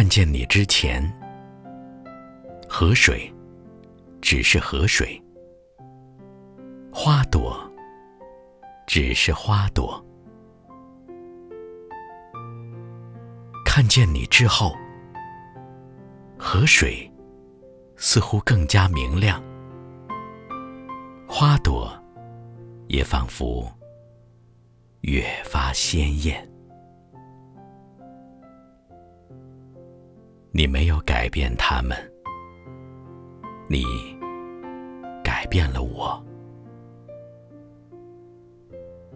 看见你之前，河水只是河水，花朵只是花朵。看见你之后，河水似乎更加明亮，花朵也仿佛越发鲜艳。你没有改变他们，你改变了我。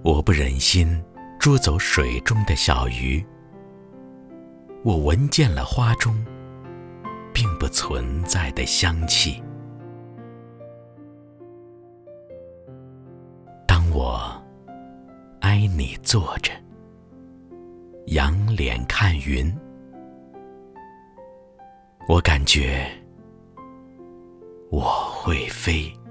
我不忍心捉走水中的小鱼，我闻见了花中并不存在的香气。当我挨你坐着，仰脸看云。我感觉我会飞。